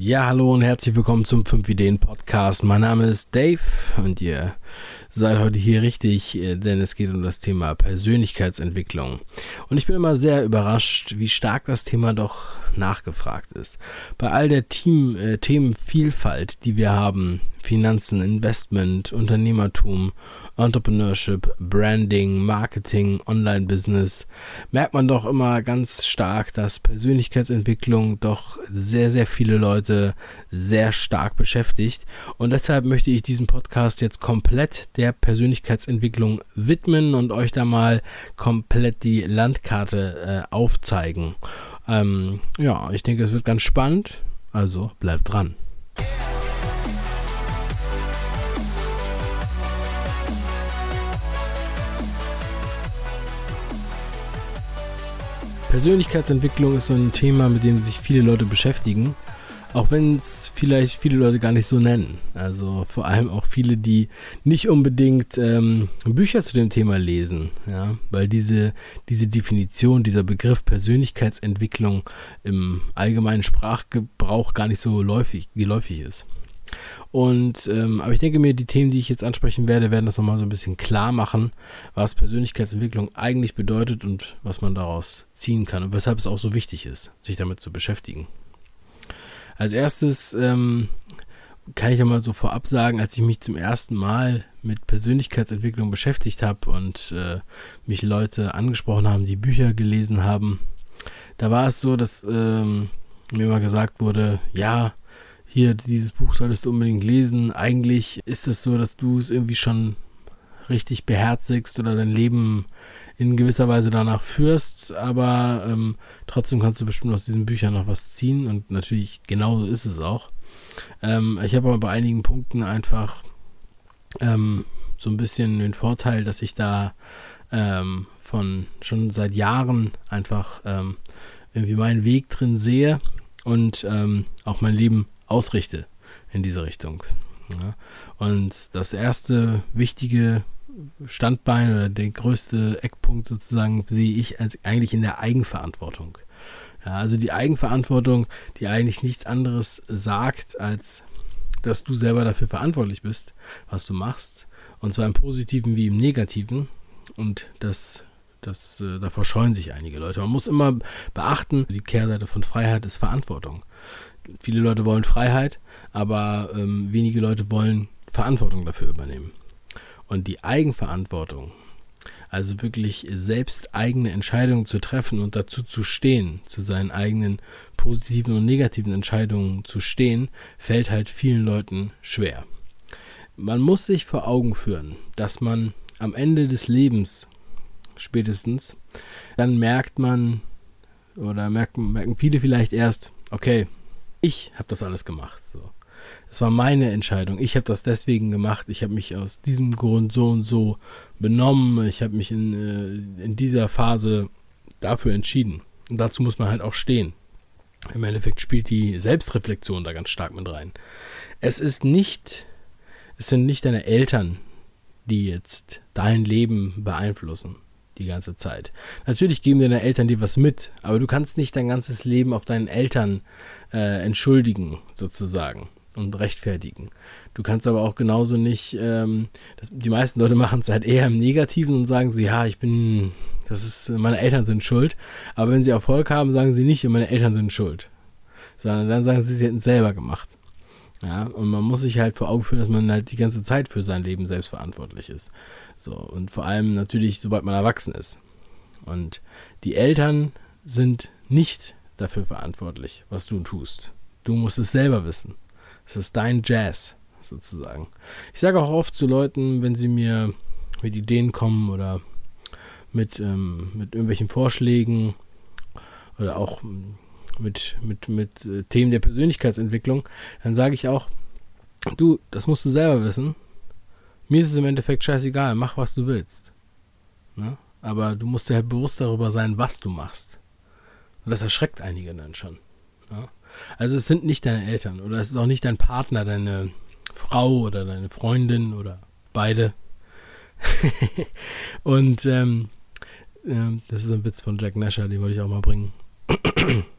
Ja, hallo und herzlich willkommen zum 5 Ideen Podcast. Mein Name ist Dave und ihr seid heute hier richtig, äh, denn es geht um das Thema Persönlichkeitsentwicklung. Und ich bin immer sehr überrascht, wie stark das Thema doch nachgefragt ist. Bei all der Team, äh, Themenvielfalt, die wir haben, Finanzen, Investment, Unternehmertum, Entrepreneurship, Branding, Marketing, Online-Business, merkt man doch immer ganz stark, dass Persönlichkeitsentwicklung doch sehr, sehr viele Leute sehr stark beschäftigt. Und deshalb möchte ich diesen Podcast jetzt komplett der Persönlichkeitsentwicklung widmen und euch da mal komplett die Landkarte äh, aufzeigen. Ähm, ja, ich denke, es wird ganz spannend. Also bleibt dran. Persönlichkeitsentwicklung ist so ein Thema, mit dem sich viele Leute beschäftigen. Auch wenn es vielleicht viele Leute gar nicht so nennen. Also vor allem auch viele, die nicht unbedingt ähm, Bücher zu dem Thema lesen. Ja? Weil diese, diese Definition, dieser Begriff Persönlichkeitsentwicklung im allgemeinen Sprachgebrauch gar nicht so läufig, geläufig ist. Und ähm, aber ich denke mir, die Themen, die ich jetzt ansprechen werde, werden das nochmal so ein bisschen klar machen, was Persönlichkeitsentwicklung eigentlich bedeutet und was man daraus ziehen kann und weshalb es auch so wichtig ist, sich damit zu beschäftigen. Als erstes ähm, kann ich ja mal so vorab sagen, als ich mich zum ersten Mal mit Persönlichkeitsentwicklung beschäftigt habe und äh, mich Leute angesprochen haben, die Bücher gelesen haben, da war es so, dass ähm, mir mal gesagt wurde, ja, hier, dieses Buch solltest du unbedingt lesen. Eigentlich ist es so, dass du es irgendwie schon richtig beherzigst oder dein Leben in gewisser Weise danach führst, aber ähm, trotzdem kannst du bestimmt aus diesen Büchern noch was ziehen und natürlich genauso ist es auch. Ähm, ich habe aber bei einigen Punkten einfach ähm, so ein bisschen den Vorteil, dass ich da ähm, von schon seit Jahren einfach ähm, irgendwie meinen Weg drin sehe und ähm, auch mein Leben ausrichte in diese Richtung. Ja. Und das erste wichtige Standbein oder der größte Eckpunkt sozusagen sehe ich als eigentlich in der Eigenverantwortung. Ja, also die Eigenverantwortung, die eigentlich nichts anderes sagt, als dass du selber dafür verantwortlich bist, was du machst. Und zwar im Positiven wie im Negativen. Und das, das, äh, davor scheuen sich einige Leute. Man muss immer beachten, die Kehrseite von Freiheit ist Verantwortung. Viele Leute wollen Freiheit, aber ähm, wenige Leute wollen Verantwortung dafür übernehmen. Und die Eigenverantwortung, also wirklich selbst eigene Entscheidungen zu treffen und dazu zu stehen, zu seinen eigenen positiven und negativen Entscheidungen zu stehen, fällt halt vielen Leuten schwer. Man muss sich vor Augen führen, dass man am Ende des Lebens spätestens, dann merkt man oder merken, merken viele vielleicht erst, okay, ich habe das alles gemacht. So. Es war meine Entscheidung. Ich habe das deswegen gemacht. Ich habe mich aus diesem Grund so und so benommen. Ich habe mich in, äh, in dieser Phase dafür entschieden. Und dazu muss man halt auch stehen. Im Endeffekt spielt die Selbstreflexion da ganz stark mit rein. Es ist nicht, es sind nicht deine Eltern, die jetzt dein Leben beeinflussen die ganze Zeit. Natürlich geben deine Eltern dir was mit, aber du kannst nicht dein ganzes Leben auf deinen Eltern äh, entschuldigen, sozusagen und rechtfertigen. Du kannst aber auch genauso nicht, ähm, das, die meisten Leute machen es halt eher im Negativen und sagen so, ja, ich bin, das ist, meine Eltern sind schuld. Aber wenn sie Erfolg haben, sagen sie nicht, meine Eltern sind schuld. Sondern dann sagen sie, sie hätten es selber gemacht. Ja, und man muss sich halt vor Augen führen, dass man halt die ganze Zeit für sein Leben selbst verantwortlich ist. So, und vor allem natürlich, sobald man erwachsen ist. Und die Eltern sind nicht dafür verantwortlich, was du tust. Du musst es selber wissen. Es ist dein Jazz, sozusagen. Ich sage auch oft zu Leuten, wenn sie mir mit Ideen kommen oder mit, ähm, mit irgendwelchen Vorschlägen oder auch mit, mit, mit äh, Themen der Persönlichkeitsentwicklung, dann sage ich auch, du, das musst du selber wissen. Mir ist es im Endeffekt scheißegal, mach was du willst. Ne? Aber du musst dir halt bewusst darüber sein, was du machst. Und das erschreckt einige dann schon. Ne? Also es sind nicht deine Eltern oder es ist auch nicht dein Partner, deine Frau oder deine Freundin oder beide. Und ähm, äh, das ist ein Witz von Jack Nasher, den wollte ich auch mal bringen.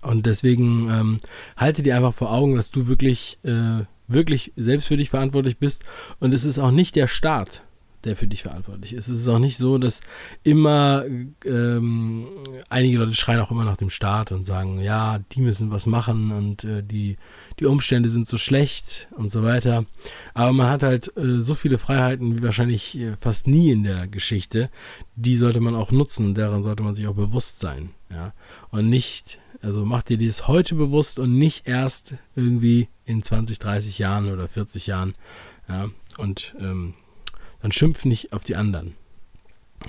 Und deswegen ähm, halte dir einfach vor Augen, dass du wirklich, äh, wirklich selbst für dich verantwortlich bist. Und es ist auch nicht der Staat, der für dich verantwortlich ist. Es ist auch nicht so, dass immer ähm, einige Leute schreien auch immer nach dem Staat und sagen, ja, die müssen was machen und äh, die, die Umstände sind so schlecht und so weiter. Aber man hat halt äh, so viele Freiheiten wie wahrscheinlich äh, fast nie in der Geschichte. Die sollte man auch nutzen daran sollte man sich auch bewusst sein. Ja? Und nicht, also mach dir das heute bewusst und nicht erst irgendwie in 20, 30 Jahren oder 40 Jahren. Ja? Und ähm, dann schimpf nicht auf die anderen.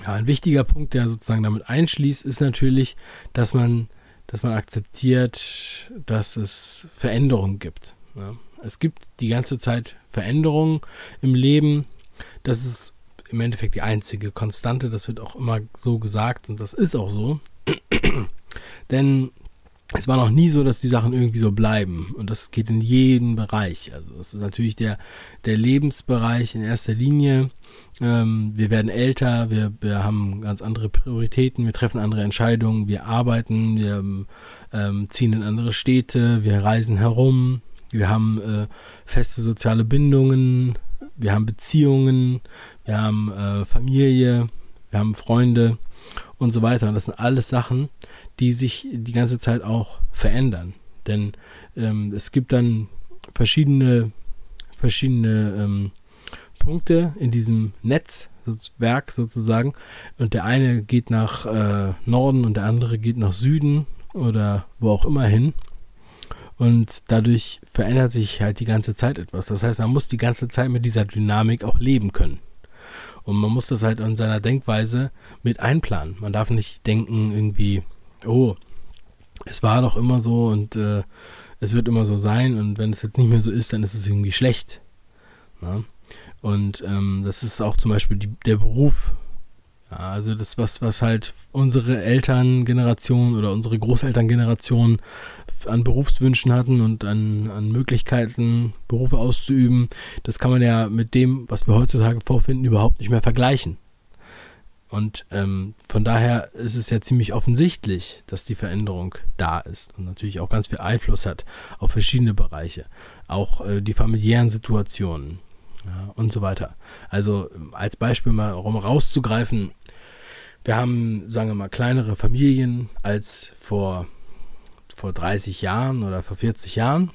Ja, ein wichtiger Punkt, der sozusagen damit einschließt, ist natürlich, dass man, dass man akzeptiert, dass es Veränderungen gibt. Ja. Es gibt die ganze Zeit Veränderungen im Leben. Das ist im Endeffekt die einzige Konstante. Das wird auch immer so gesagt und das ist auch so. Denn es war noch nie so, dass die Sachen irgendwie so bleiben. Und das geht in jeden Bereich. Also das ist natürlich der, der Lebensbereich in erster Linie. Ähm, wir werden älter, wir, wir haben ganz andere Prioritäten, wir treffen andere Entscheidungen, wir arbeiten, wir ähm, ziehen in andere Städte, wir reisen herum, wir haben äh, feste soziale Bindungen, wir haben Beziehungen, wir haben äh, Familie, wir haben Freunde und so weiter. Und das sind alles Sachen, die sich die ganze Zeit auch verändern. Denn ähm, es gibt dann verschiedene, verschiedene ähm, Punkte in diesem Netzwerk sozusagen. Und der eine geht nach äh, Norden und der andere geht nach Süden oder wo auch immer hin. Und dadurch verändert sich halt die ganze Zeit etwas. Das heißt, man muss die ganze Zeit mit dieser Dynamik auch leben können. Und man muss das halt in seiner Denkweise mit einplanen. Man darf nicht denken irgendwie, oh, es war doch immer so und äh, es wird immer so sein und wenn es jetzt nicht mehr so ist, dann ist es irgendwie schlecht. Ja? Und ähm, das ist auch zum Beispiel die, der Beruf. Ja, also das, was, was halt unsere Elterngeneration oder unsere Großelterngeneration an Berufswünschen hatten und an, an Möglichkeiten, Berufe auszuüben, das kann man ja mit dem, was wir heutzutage vorfinden, überhaupt nicht mehr vergleichen. Und ähm, von daher ist es ja ziemlich offensichtlich, dass die Veränderung da ist und natürlich auch ganz viel Einfluss hat auf verschiedene Bereiche. Auch äh, die familiären Situationen ja, und so weiter. Also als Beispiel mal um rauszugreifen, wir haben, sagen wir mal, kleinere Familien als vor, vor 30 Jahren oder vor 40 Jahren.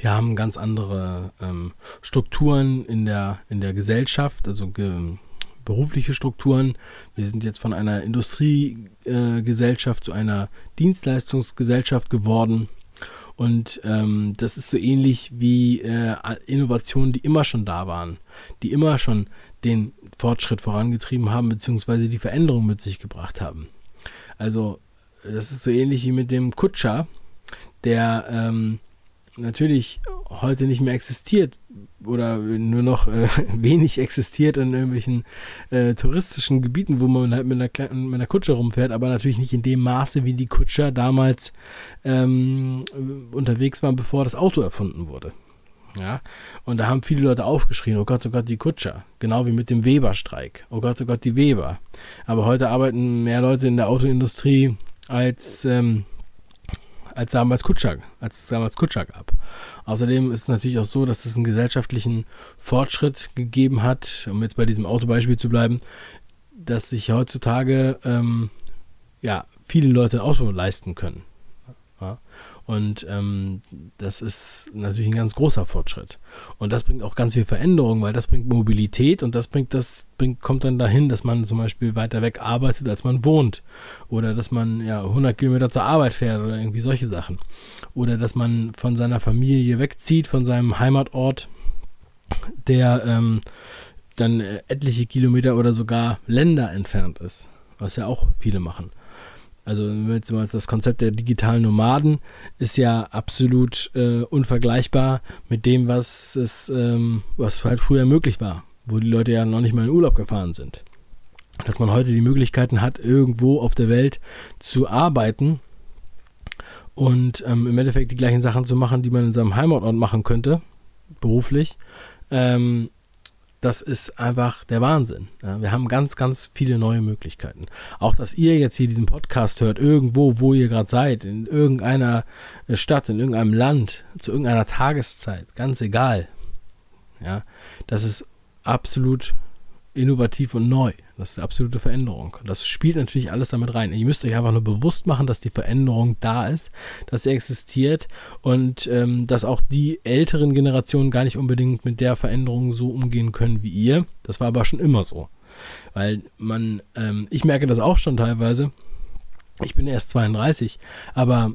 Wir haben ganz andere ähm, Strukturen in der, in der Gesellschaft, also ge berufliche Strukturen. Wir sind jetzt von einer Industriegesellschaft äh, zu einer Dienstleistungsgesellschaft geworden. Und ähm, das ist so ähnlich wie äh, Innovationen, die immer schon da waren, die immer schon den Fortschritt vorangetrieben haben, beziehungsweise die Veränderung mit sich gebracht haben. Also, das ist so ähnlich wie mit dem Kutscher, der ähm, natürlich heute nicht mehr existiert oder nur noch äh, wenig existiert in irgendwelchen äh, touristischen Gebieten, wo man halt mit einer, mit einer Kutsche rumfährt, aber natürlich nicht in dem Maße, wie die Kutscher damals ähm, unterwegs waren, bevor das Auto erfunden wurde. Ja, und da haben viele Leute aufgeschrien, oh Gott, oh Gott, die Kutscher. Genau wie mit dem Weberstreik. Oh Gott, oh Gott, die Weber. Aber heute arbeiten mehr Leute in der Autoindustrie als ähm, als damals Kutscher, als es damals Kutscher gab. Außerdem ist es natürlich auch so, dass es einen gesellschaftlichen Fortschritt gegeben hat, um jetzt bei diesem Autobeispiel zu bleiben, dass sich heutzutage ähm, ja, viele Leute ein Auto leisten können. Ja? Und ähm, das ist natürlich ein ganz großer Fortschritt. Und das bringt auch ganz viel Veränderung, weil das bringt Mobilität und das bringt das bringt, kommt dann dahin, dass man zum Beispiel weiter weg arbeitet, als man wohnt. Oder dass man ja 100 Kilometer zur Arbeit fährt oder irgendwie solche Sachen. Oder dass man von seiner Familie wegzieht, von seinem Heimatort, der ähm, dann äh, etliche Kilometer oder sogar Länder entfernt ist. Was ja auch viele machen. Also das Konzept der digitalen Nomaden ist ja absolut äh, unvergleichbar mit dem, was es, ähm, was halt früher möglich war, wo die Leute ja noch nicht mal in Urlaub gefahren sind. Dass man heute die Möglichkeiten hat, irgendwo auf der Welt zu arbeiten und ähm, im Endeffekt die gleichen Sachen zu machen, die man in seinem Heimatort machen könnte, beruflich. Ähm, das ist einfach der Wahnsinn. Ja, wir haben ganz, ganz viele neue Möglichkeiten. Auch, dass ihr jetzt hier diesen Podcast hört, irgendwo, wo ihr gerade seid, in irgendeiner äh, Stadt, in irgendeinem Land, zu irgendeiner Tageszeit, ganz egal. Ja, das ist absolut innovativ und neu. Das ist eine absolute Veränderung. Das spielt natürlich alles damit rein. Ihr müsst euch einfach nur bewusst machen, dass die Veränderung da ist, dass sie existiert und ähm, dass auch die älteren Generationen gar nicht unbedingt mit der Veränderung so umgehen können wie ihr. Das war aber schon immer so. Weil man, ähm, ich merke das auch schon teilweise. Ich bin erst 32, aber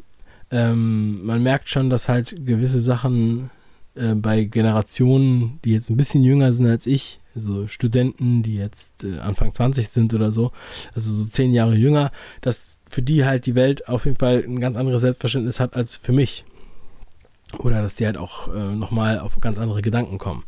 ähm, man merkt schon, dass halt gewisse Sachen äh, bei Generationen, die jetzt ein bisschen jünger sind als ich, also Studenten, die jetzt äh, Anfang 20 sind oder so, also so zehn Jahre jünger, dass für die halt die Welt auf jeden Fall ein ganz anderes Selbstverständnis hat als für mich. Oder dass die halt auch äh, nochmal auf ganz andere Gedanken kommen.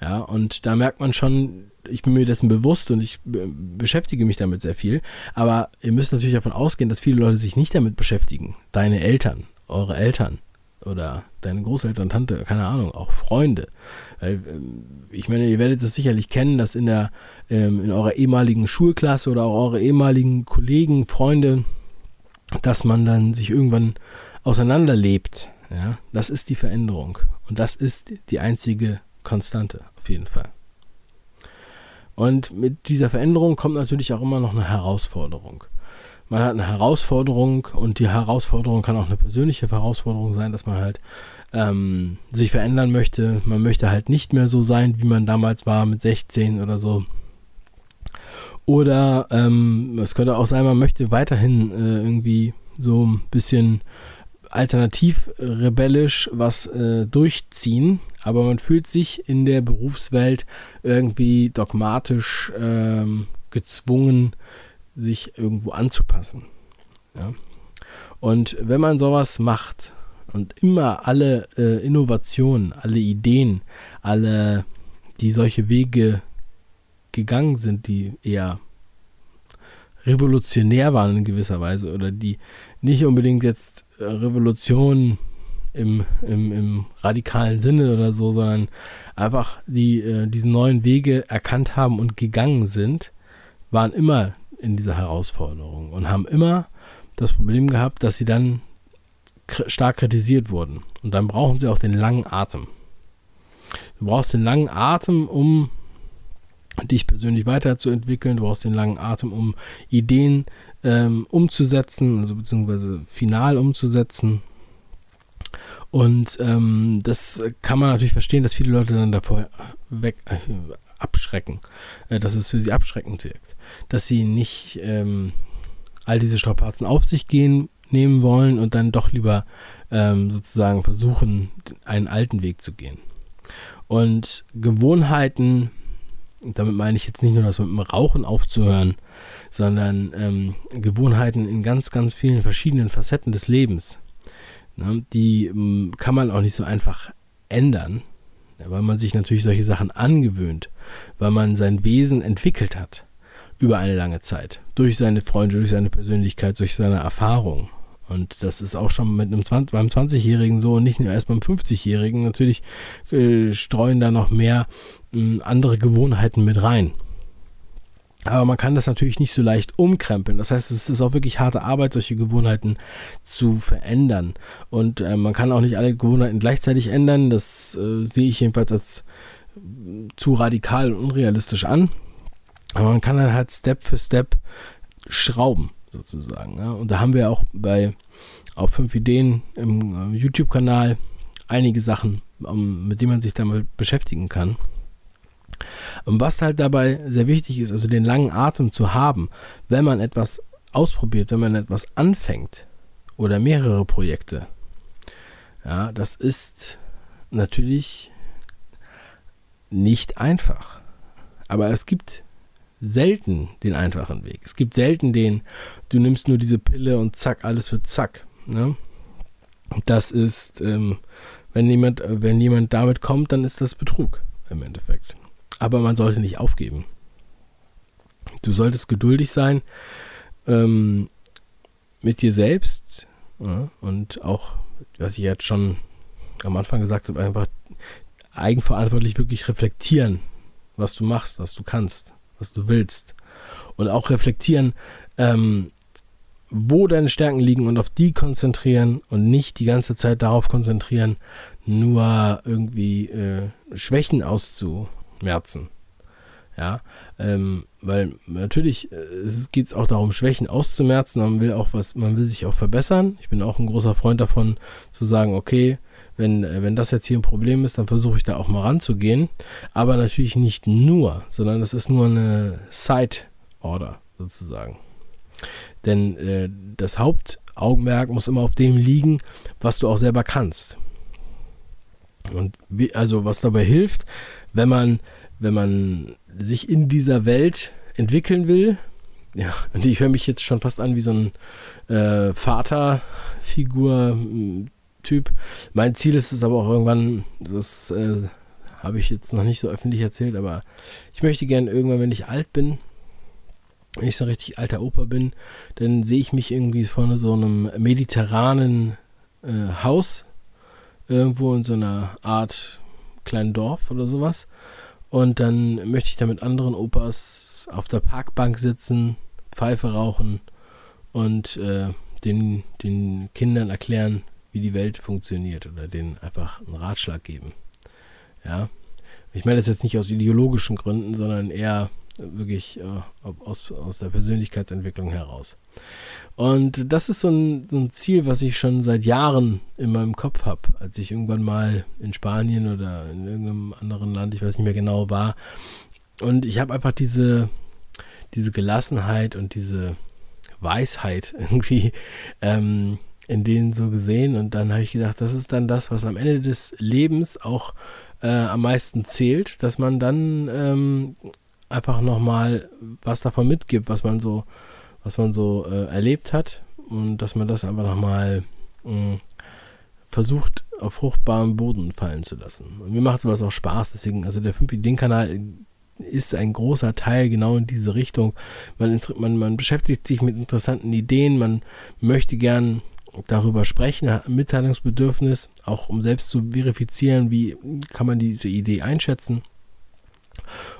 Ja, und da merkt man schon, ich bin mir dessen bewusst und ich beschäftige mich damit sehr viel. Aber ihr müsst natürlich davon ausgehen, dass viele Leute sich nicht damit beschäftigen. Deine Eltern, eure Eltern, oder deine Großeltern, Tante, keine Ahnung, auch Freunde. Ähm, ich meine, ihr werdet es sicherlich kennen, dass in der ähm, in eurer ehemaligen Schulklasse oder auch eure ehemaligen Kollegen, Freunde, dass man dann sich irgendwann auseinanderlebt. Ja, das ist die Veränderung und das ist die einzige Konstante auf jeden Fall. Und mit dieser Veränderung kommt natürlich auch immer noch eine Herausforderung man hat eine Herausforderung und die Herausforderung kann auch eine persönliche Herausforderung sein, dass man halt ähm, sich verändern möchte. Man möchte halt nicht mehr so sein, wie man damals war mit 16 oder so. Oder ähm, es könnte auch sein, man möchte weiterhin äh, irgendwie so ein bisschen alternativ rebellisch was äh, durchziehen, aber man fühlt sich in der Berufswelt irgendwie dogmatisch ähm, gezwungen, sich irgendwo anzupassen. Ja? Und wenn man sowas macht und immer alle äh, Innovationen, alle Ideen, alle, die solche Wege gegangen sind, die eher revolutionär waren in gewisser Weise oder die nicht unbedingt jetzt äh, Revolution im, im, im, radikalen Sinne oder so, sondern einfach die äh, diese neuen Wege erkannt haben und gegangen sind, waren immer in dieser Herausforderung und haben immer das Problem gehabt, dass sie dann stark kritisiert wurden. Und dann brauchen sie auch den langen Atem. Du brauchst den langen Atem, um dich persönlich weiterzuentwickeln. Du brauchst den langen Atem, um Ideen ähm, umzusetzen, also beziehungsweise final umzusetzen. Und ähm, das kann man natürlich verstehen, dass viele Leute dann davor weg, äh, abschrecken, äh, dass es für sie abschreckend wirkt, dass sie nicht ähm, all diese Strapazen auf sich gehen nehmen wollen und dann doch lieber ähm, sozusagen versuchen, einen alten Weg zu gehen. Und Gewohnheiten, damit meine ich jetzt nicht nur das mit dem Rauchen aufzuhören, sondern ähm, Gewohnheiten in ganz, ganz vielen verschiedenen Facetten des Lebens. Ne, die ähm, kann man auch nicht so einfach ändern, weil man sich natürlich solche Sachen angewöhnt, weil man sein Wesen entwickelt hat über eine lange Zeit. Durch seine Freunde, durch seine Persönlichkeit, durch seine Erfahrung. Und das ist auch schon mit einem 20, beim 20-Jährigen so und nicht nur erst beim 50-Jährigen. Natürlich äh, streuen da noch mehr äh, andere Gewohnheiten mit rein. Aber man kann das natürlich nicht so leicht umkrempeln. Das heißt, es ist auch wirklich harte Arbeit, solche Gewohnheiten zu verändern. Und äh, man kann auch nicht alle Gewohnheiten gleichzeitig ändern. Das äh, sehe ich jedenfalls als zu radikal und unrealistisch an. Aber man kann dann halt Step für Step schrauben, sozusagen. Ja? Und da haben wir auch bei auf fünf Ideen im äh, YouTube-Kanal einige Sachen, um, mit denen man sich damit beschäftigen kann. Und was halt dabei sehr wichtig ist, also den langen Atem zu haben, wenn man etwas ausprobiert, wenn man etwas anfängt oder mehrere Projekte. Ja, das ist natürlich nicht einfach. Aber es gibt selten den einfachen Weg. Es gibt selten den, du nimmst nur diese Pille und zack, alles wird zack. Ne? Das ist, ähm, wenn, jemand, wenn jemand damit kommt, dann ist das Betrug im Endeffekt aber man sollte nicht aufgeben. Du solltest geduldig sein ähm, mit dir selbst ja, und auch, was ich jetzt schon am Anfang gesagt habe, einfach eigenverantwortlich wirklich reflektieren. was du machst, was du kannst, was du willst. Und auch reflektieren, ähm, wo deine Stärken liegen und auf die konzentrieren und nicht die ganze Zeit darauf konzentrieren, nur irgendwie äh, Schwächen auszumerzen. Ja, ähm, weil natürlich äh, geht es auch darum, Schwächen auszumerzen. Man will auch was, man will sich auch verbessern. Ich bin auch ein großer Freund davon, zu sagen, okay, wenn, äh, wenn das jetzt hier ein Problem ist, dann versuche ich da auch mal ranzugehen. Aber natürlich nicht nur, sondern das ist nur eine Side-Order sozusagen. Denn äh, das Hauptaugenmerk muss immer auf dem liegen, was du auch selber kannst. Und wie, also was dabei hilft, wenn man, wenn man sich in dieser Welt entwickeln will, ja, und ich höre mich jetzt schon fast an wie so ein äh, Vaterfigur-Typ. Mein Ziel ist es aber auch irgendwann, das äh, habe ich jetzt noch nicht so öffentlich erzählt, aber ich möchte gerne irgendwann, wenn ich alt bin, wenn ich so richtig alter Opa bin, dann sehe ich mich irgendwie vorne so einem mediterranen äh, Haus, irgendwo in so einer Art kleinen Dorf oder sowas. Und dann möchte ich da mit anderen Opas auf der Parkbank sitzen, Pfeife rauchen und äh, den, den Kindern erklären, wie die Welt funktioniert oder denen einfach einen Ratschlag geben. Ja. Ich meine das jetzt nicht aus ideologischen Gründen, sondern eher wirklich äh, aus, aus der Persönlichkeitsentwicklung heraus. Und das ist so ein, so ein, Ziel, was ich schon seit Jahren in meinem Kopf habe, als ich irgendwann mal in Spanien oder in irgendeinem anderen Land, ich weiß nicht mehr genau, war. Und ich habe einfach diese, diese Gelassenheit und diese Weisheit irgendwie ähm, in denen so gesehen. Und dann habe ich gedacht, das ist dann das, was am Ende des Lebens auch äh, am meisten zählt, dass man dann ähm, einfach nochmal was davon mitgibt, was man so, was man so äh, erlebt hat und dass man das einfach nochmal äh, versucht, auf fruchtbarem Boden fallen zu lassen. Und mir macht sowas auch Spaß, deswegen, also der 5-Ideen-Kanal ist ein großer Teil genau in diese Richtung. Man, man, man beschäftigt sich mit interessanten Ideen, man möchte gern darüber sprechen, Mitteilungsbedürfnis, auch um selbst zu verifizieren, wie kann man diese Idee einschätzen.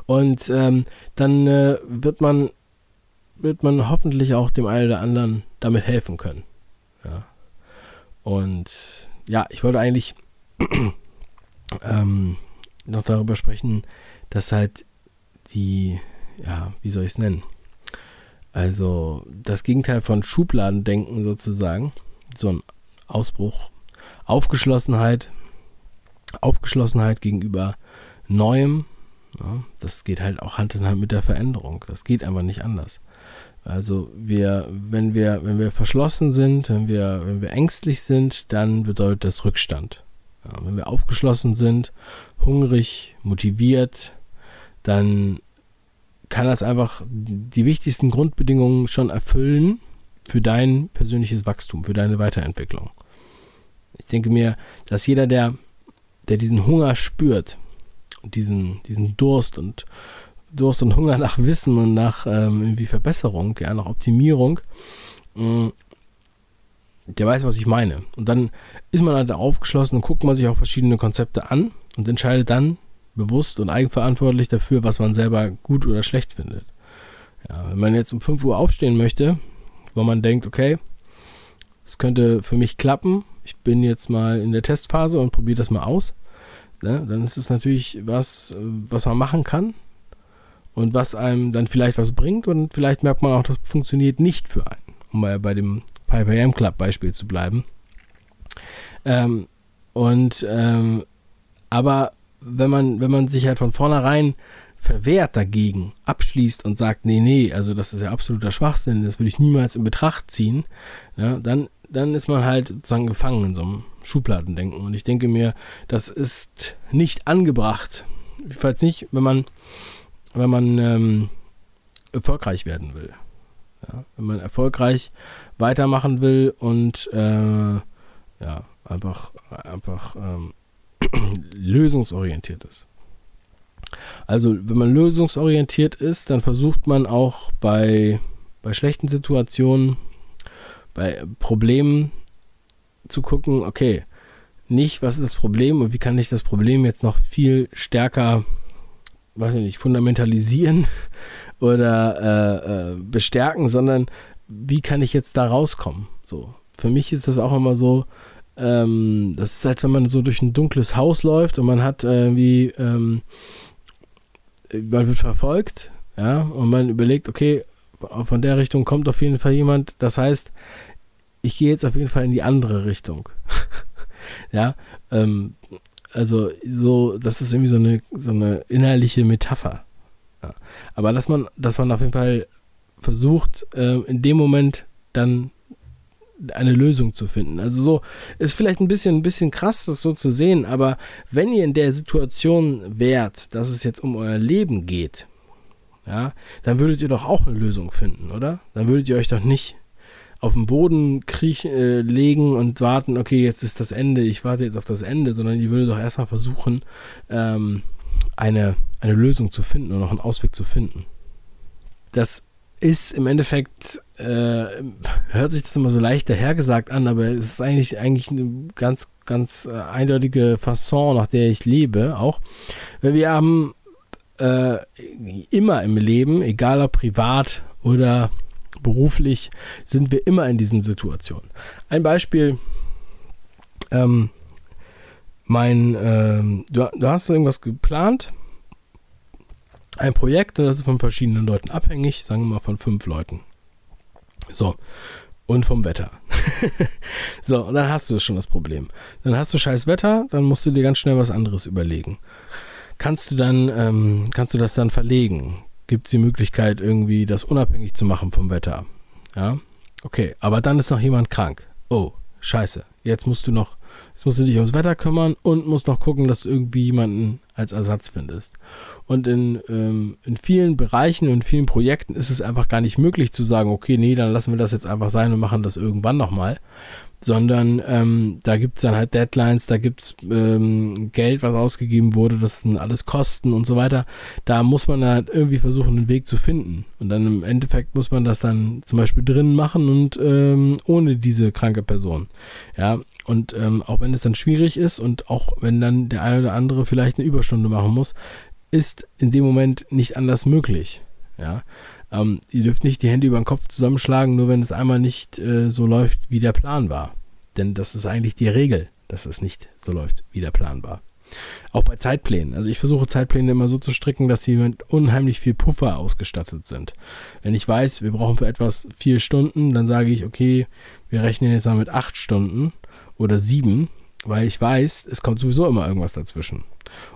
Und ähm, dann äh, wird man wird man hoffentlich auch dem einen oder anderen damit helfen können. Ja. Und ja, ich wollte eigentlich ähm, noch darüber sprechen, dass halt die, ja, wie soll ich es nennen? Also das Gegenteil von Schubladendenken sozusagen, so ein Ausbruch, Aufgeschlossenheit, Aufgeschlossenheit gegenüber Neuem, ja, das geht halt auch Hand in Hand mit der Veränderung. Das geht einfach nicht anders. Also wir, wenn wir, wenn wir verschlossen sind, wenn wir, wenn wir ängstlich sind, dann bedeutet das Rückstand. Ja, wenn wir aufgeschlossen sind, hungrig, motiviert, dann kann das einfach die wichtigsten Grundbedingungen schon erfüllen für dein persönliches Wachstum, für deine Weiterentwicklung. Ich denke mir, dass jeder, der, der diesen Hunger spürt, diesen, diesen Durst und Durst und Hunger nach Wissen und nach ähm, irgendwie Verbesserung, ja, nach Optimierung, mh, mm, der weiß, was ich meine. Und dann ist man halt aufgeschlossen und guckt man sich auch verschiedene Konzepte an und entscheidet dann bewusst und eigenverantwortlich dafür, was man selber gut oder schlecht findet. Ja, wenn man jetzt um 5 Uhr aufstehen möchte, wo man denkt, okay, es könnte für mich klappen, ich bin jetzt mal in der Testphase und probiere das mal aus, ne, dann ist es natürlich was, was man machen kann und was einem dann vielleicht was bringt und vielleicht merkt man auch, das funktioniert nicht für einen, um mal bei dem 5 AM Club Beispiel zu bleiben. Ähm, und ähm, aber wenn man, wenn man sich halt von vornherein verwehrt dagegen, abschließt und sagt, nee, nee, also das ist ja absoluter Schwachsinn, das würde ich niemals in Betracht ziehen, ja, dann, dann ist man halt sozusagen gefangen in so einem Schubladendenken. Und ich denke mir, das ist nicht angebracht. Falls nicht, wenn man, wenn man ähm, erfolgreich werden will. Ja, wenn man erfolgreich weitermachen will und äh, ja, einfach, einfach ähm, lösungsorientiert ist. Also, wenn man lösungsorientiert ist, dann versucht man auch bei, bei schlechten Situationen, bei Problemen zu gucken, okay, nicht, was ist das Problem und wie kann ich das Problem jetzt noch viel stärker weiß ich nicht, fundamentalisieren oder äh, äh, bestärken, sondern wie kann ich jetzt da rauskommen? So. Für mich ist das auch immer so, ähm, das ist, als wenn man so durch ein dunkles Haus läuft und man hat irgendwie, ähm, man wird verfolgt, ja, und man überlegt, okay, von der Richtung kommt auf jeden Fall jemand. Das heißt, ich gehe jetzt auf jeden Fall in die andere Richtung. ja, ähm, also so, das ist irgendwie so eine, so eine innerliche Metapher. Ja. Aber dass man, dass man auf jeden Fall versucht, äh, in dem Moment dann eine Lösung zu finden. Also so ist vielleicht ein bisschen, ein bisschen krass, das so zu sehen, aber wenn ihr in der Situation wärt, dass es jetzt um euer Leben geht, ja, dann würdet ihr doch auch eine Lösung finden, oder? Dann würdet ihr euch doch nicht auf den Boden kriechen, äh, legen und warten, okay, jetzt ist das Ende, ich warte jetzt auf das Ende, sondern ihr würdet doch erstmal versuchen, ähm, eine, eine Lösung zu finden und noch einen Ausweg zu finden. Das ist im Endeffekt, äh, hört sich das immer so leicht dahergesagt an, aber es ist eigentlich, eigentlich eine ganz, ganz äh, eindeutige Fasson, nach der ich lebe, auch. Wir haben äh, immer im Leben, egal ob privat oder beruflich sind wir immer in diesen Situationen. Ein Beispiel, ähm, mein, ähm, du, du hast irgendwas geplant, ein Projekt, das ist von verschiedenen Leuten abhängig, sagen wir mal von fünf Leuten. So, und vom Wetter. so, und dann hast du schon das Problem. Dann hast du scheiß Wetter, dann musst du dir ganz schnell was anderes überlegen. Kannst du dann, ähm, kannst du das dann verlegen? gibt es die Möglichkeit, irgendwie das unabhängig zu machen vom Wetter. Ja, okay, aber dann ist noch jemand krank. Oh, scheiße. Jetzt musst du noch, jetzt musst du dich ums Wetter kümmern und musst noch gucken, dass du irgendwie jemanden als Ersatz findest. Und in, ähm, in vielen Bereichen und vielen Projekten ist es einfach gar nicht möglich zu sagen, okay, nee, dann lassen wir das jetzt einfach sein und machen das irgendwann nochmal, sondern ähm, da gibt es dann halt Deadlines, da gibt es ähm, Geld, was ausgegeben wurde, das sind alles Kosten und so weiter. Da muss man halt irgendwie versuchen, einen Weg zu finden. Und dann im Endeffekt muss man das dann zum Beispiel drin machen und ähm, ohne diese kranke Person. Ja, und ähm, auch wenn es dann schwierig ist und auch wenn dann der eine oder andere vielleicht eine Überstunde machen muss, ist in dem Moment nicht anders möglich. Ja, ähm, ihr dürft nicht die Hände über den Kopf zusammenschlagen, nur wenn es einmal nicht äh, so läuft, wie der Plan war. Denn das ist eigentlich die Regel, dass es nicht so läuft, wie der Plan war. Auch bei Zeitplänen. Also ich versuche Zeitpläne immer so zu stricken, dass sie mit unheimlich viel Puffer ausgestattet sind. Wenn ich weiß, wir brauchen für etwas vier Stunden, dann sage ich, okay, wir rechnen jetzt mal mit acht Stunden oder sieben, weil ich weiß, es kommt sowieso immer irgendwas dazwischen.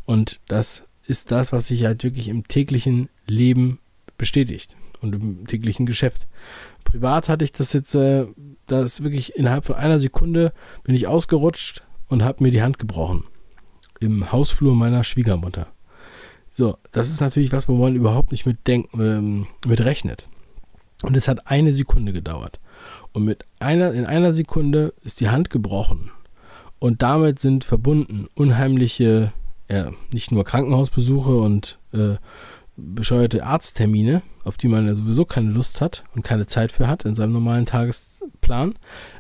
Und das ist das, was sich halt wirklich im täglichen Leben bestätigt und im täglichen Geschäft. Privat hatte ich das jetzt, äh, das wirklich innerhalb von einer Sekunde bin ich ausgerutscht und habe mir die Hand gebrochen. Im Hausflur meiner Schwiegermutter. So, das ist natürlich was, wo man überhaupt nicht mit, denk, ähm, mit rechnet. Und es hat eine Sekunde gedauert. Und mit einer, in einer Sekunde ist die Hand gebrochen. Und damit sind verbunden unheimliche, ja, nicht nur Krankenhausbesuche und äh, bescheuerte Arzttermine, auf die man ja sowieso keine Lust hat und keine Zeit für hat in seinem normalen Tagesplan.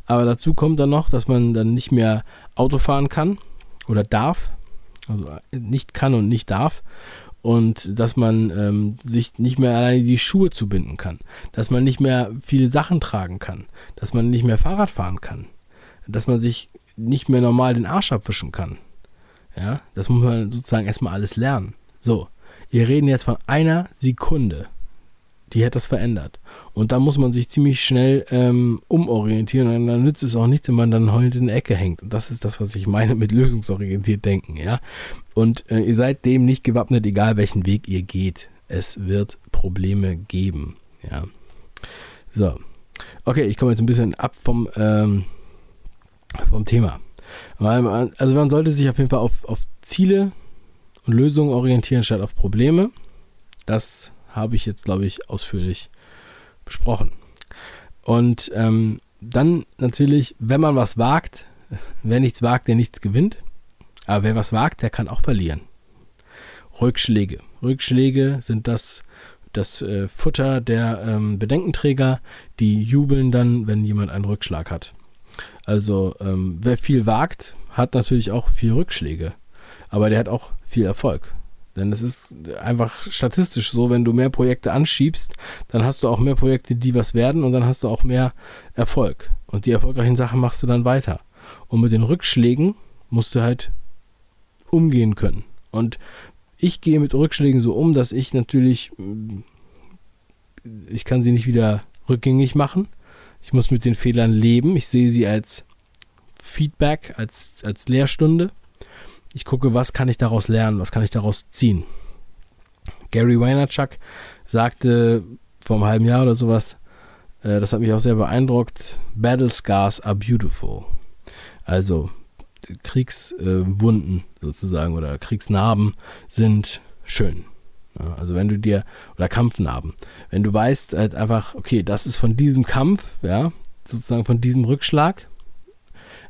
Aber dazu kommt dann noch, dass man dann nicht mehr Auto fahren kann oder darf, also nicht kann und nicht darf. Und dass man ähm, sich nicht mehr alleine die Schuhe zubinden kann, dass man nicht mehr viele Sachen tragen kann, dass man nicht mehr Fahrrad fahren kann, dass man sich nicht mehr normal den Arsch abwischen kann. Ja, das muss man sozusagen erstmal alles lernen. So, wir reden jetzt von einer Sekunde. Die hat das verändert. Und da muss man sich ziemlich schnell ähm, umorientieren. Und dann nützt es auch nichts, wenn man dann heulend in der Ecke hängt. Und das ist das, was ich meine mit lösungsorientiert denken. Ja? Und äh, ihr seid dem nicht gewappnet, egal welchen Weg ihr geht. Es wird Probleme geben. Ja. So. Okay, ich komme jetzt ein bisschen ab vom, ähm, vom Thema. Also man sollte sich auf jeden Fall auf, auf Ziele und Lösungen orientieren statt auf Probleme. Das habe ich jetzt, glaube ich, ausführlich besprochen. Und ähm, dann natürlich, wenn man was wagt, wer nichts wagt, der nichts gewinnt. Aber wer was wagt, der kann auch verlieren. Rückschläge. Rückschläge sind das, das äh, Futter der ähm, Bedenkenträger, die jubeln dann, wenn jemand einen Rückschlag hat. Also ähm, wer viel wagt, hat natürlich auch viel Rückschläge. Aber der hat auch viel Erfolg. Denn es ist einfach statistisch so, wenn du mehr Projekte anschiebst, dann hast du auch mehr Projekte, die was werden und dann hast du auch mehr Erfolg. Und die erfolgreichen Sachen machst du dann weiter. Und mit den Rückschlägen musst du halt umgehen können. Und ich gehe mit Rückschlägen so um, dass ich natürlich, ich kann sie nicht wieder rückgängig machen. Ich muss mit den Fehlern leben. Ich sehe sie als Feedback, als, als Lehrstunde. Ich gucke, was kann ich daraus lernen, was kann ich daraus ziehen. Gary Vaynerchuk sagte vor einem halben Jahr oder sowas, äh, das hat mich auch sehr beeindruckt, Battle Scars are beautiful. Also Kriegswunden sozusagen oder Kriegsnarben sind schön. Also wenn du dir, oder Kampfnarben, wenn du weißt halt einfach, okay, das ist von diesem Kampf, ja, sozusagen von diesem Rückschlag,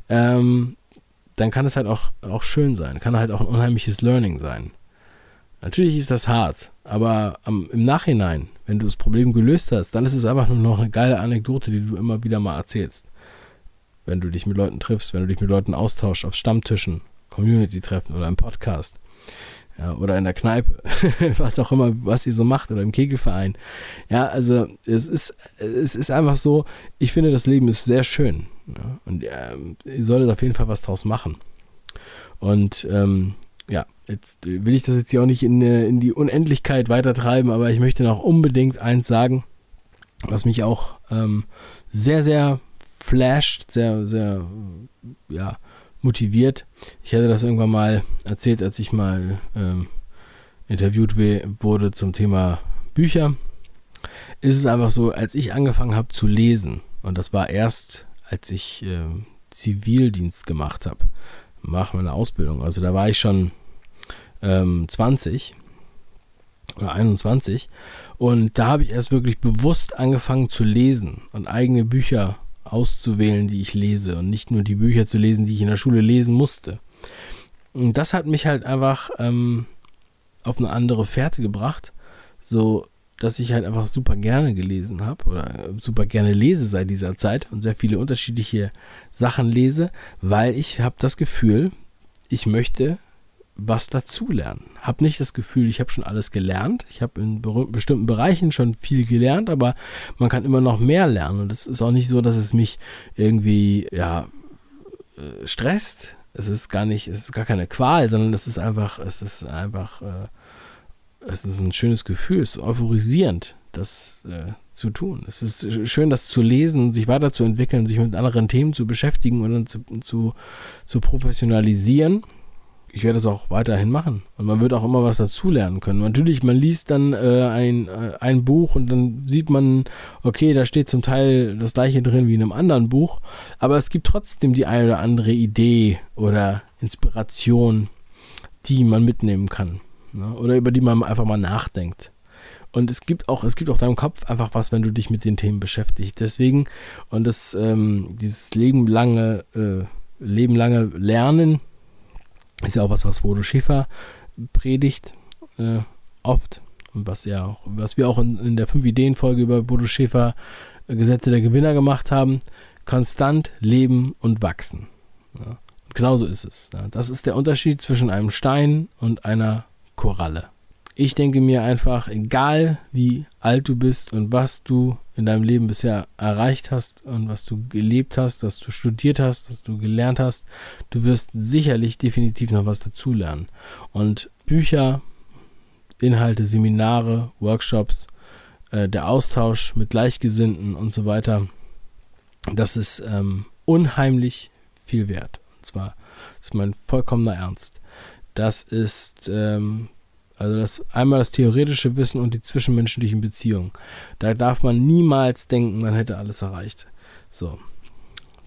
ähm, dann kann es halt auch, auch schön sein, kann halt auch ein unheimliches Learning sein. Natürlich ist das hart, aber am, im Nachhinein, wenn du das Problem gelöst hast, dann ist es einfach nur noch eine geile Anekdote, die du immer wieder mal erzählst. Wenn du dich mit Leuten triffst, wenn du dich mit Leuten austauschst auf Stammtischen, Community-Treffen oder im Podcast ja, oder in der Kneipe, was auch immer, was ihr so macht oder im Kegelverein. Ja, also es ist, es ist einfach so, ich finde, das Leben ist sehr schön. Ja, und ähm, ihr solltet auf jeden Fall was draus machen. Und ähm, ja, jetzt will ich das jetzt hier auch nicht in, äh, in die Unendlichkeit weitertreiben, aber ich möchte noch unbedingt eins sagen, was mich auch ähm, sehr, sehr flasht, sehr, sehr, ja, motiviert. Ich hatte das irgendwann mal erzählt, als ich mal ähm, interviewt wurde zum Thema Bücher. Ist es einfach so, als ich angefangen habe zu lesen, und das war erst, als ich äh, Zivildienst gemacht habe, mache meine Ausbildung. Also da war ich schon ähm, 20 oder 21 und da habe ich erst wirklich bewusst angefangen zu lesen und eigene Bücher auszuwählen, die ich lese und nicht nur die Bücher zu lesen, die ich in der Schule lesen musste. Und das hat mich halt einfach ähm, auf eine andere Fährte gebracht, so dass ich halt einfach super gerne gelesen habe oder super gerne lese seit dieser Zeit und sehr viele unterschiedliche Sachen lese, weil ich habe das Gefühl, ich möchte was dazulernen. Habe nicht das Gefühl, ich habe schon alles gelernt. Ich habe in bestimmten Bereichen schon viel gelernt, aber man kann immer noch mehr lernen. Und es ist auch nicht so, dass es mich irgendwie ja, äh, stresst. Es ist gar nicht, es ist gar keine Qual, sondern es ist einfach, es ist einfach, äh, es ist ein schönes Gefühl, es ist euphorisierend, das äh, zu tun. Es ist schön, das zu lesen, sich weiterzuentwickeln, sich mit anderen Themen zu beschäftigen und dann zu, zu, zu professionalisieren ich werde es auch weiterhin machen. Und man wird auch immer was dazulernen können. Natürlich, man liest dann äh, ein, äh, ein Buch und dann sieht man, okay, da steht zum Teil das gleiche drin wie in einem anderen Buch. Aber es gibt trotzdem die eine oder andere Idee oder Inspiration, die man mitnehmen kann. Ne? Oder über die man einfach mal nachdenkt. Und es gibt auch, es gibt auch deinem Kopf einfach was, wenn du dich mit den Themen beschäftigst. Deswegen, und das, ähm, dieses lebenlange, äh, lebenlange Lernen, ist ja auch was, was Bodo Schäfer predigt, äh, oft. Und was ja auch, was wir auch in, in der 5-Ideen-Folge über Bodo Schäfer äh, Gesetze der Gewinner gemacht haben. Konstant leben und wachsen. Ja. Und genauso ist es. Ja. Das ist der Unterschied zwischen einem Stein und einer Koralle. Ich denke mir einfach, egal wie alt du bist und was du in deinem Leben bisher erreicht hast und was du gelebt hast, was du studiert hast, was du gelernt hast, du wirst sicherlich definitiv noch was dazulernen. Und Bücher, Inhalte, Seminare, Workshops, äh, der Austausch mit Gleichgesinnten und so weiter, das ist ähm, unheimlich viel wert. Und zwar ist mein vollkommener Ernst. Das ist ähm, also das einmal das theoretische Wissen und die zwischenmenschlichen Beziehungen. Da darf man niemals denken, man hätte alles erreicht. So,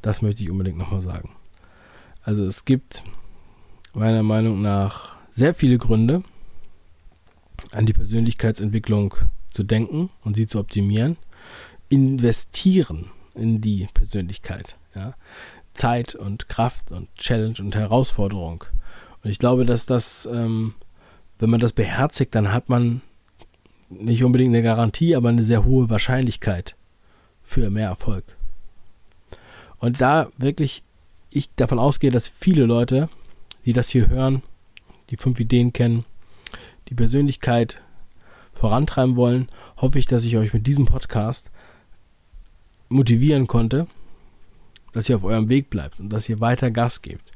das möchte ich unbedingt nochmal sagen. Also es gibt meiner Meinung nach sehr viele Gründe, an die Persönlichkeitsentwicklung zu denken und sie zu optimieren. Investieren in die Persönlichkeit. Ja? Zeit und Kraft und Challenge und Herausforderung. Und ich glaube, dass das ähm, wenn man das beherzigt, dann hat man nicht unbedingt eine Garantie, aber eine sehr hohe Wahrscheinlichkeit für mehr Erfolg. Und da wirklich ich davon ausgehe, dass viele Leute, die das hier hören, die fünf Ideen kennen, die Persönlichkeit vorantreiben wollen, hoffe ich, dass ich euch mit diesem Podcast motivieren konnte, dass ihr auf eurem Weg bleibt und dass ihr weiter Gas gebt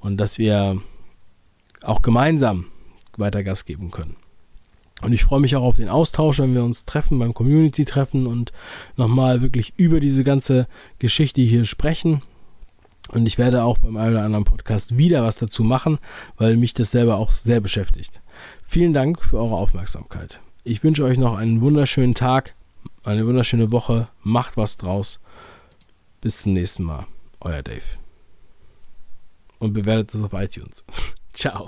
und dass wir auch gemeinsam weiter Gas geben können. Und ich freue mich auch auf den Austausch, wenn wir uns treffen beim Community-Treffen und nochmal wirklich über diese ganze Geschichte hier sprechen. Und ich werde auch beim einen oder anderen Podcast wieder was dazu machen, weil mich das selber auch sehr beschäftigt. Vielen Dank für eure Aufmerksamkeit. Ich wünsche euch noch einen wunderschönen Tag, eine wunderschöne Woche. Macht was draus. Bis zum nächsten Mal. Euer Dave. Und bewertet es auf iTunes. Ciao.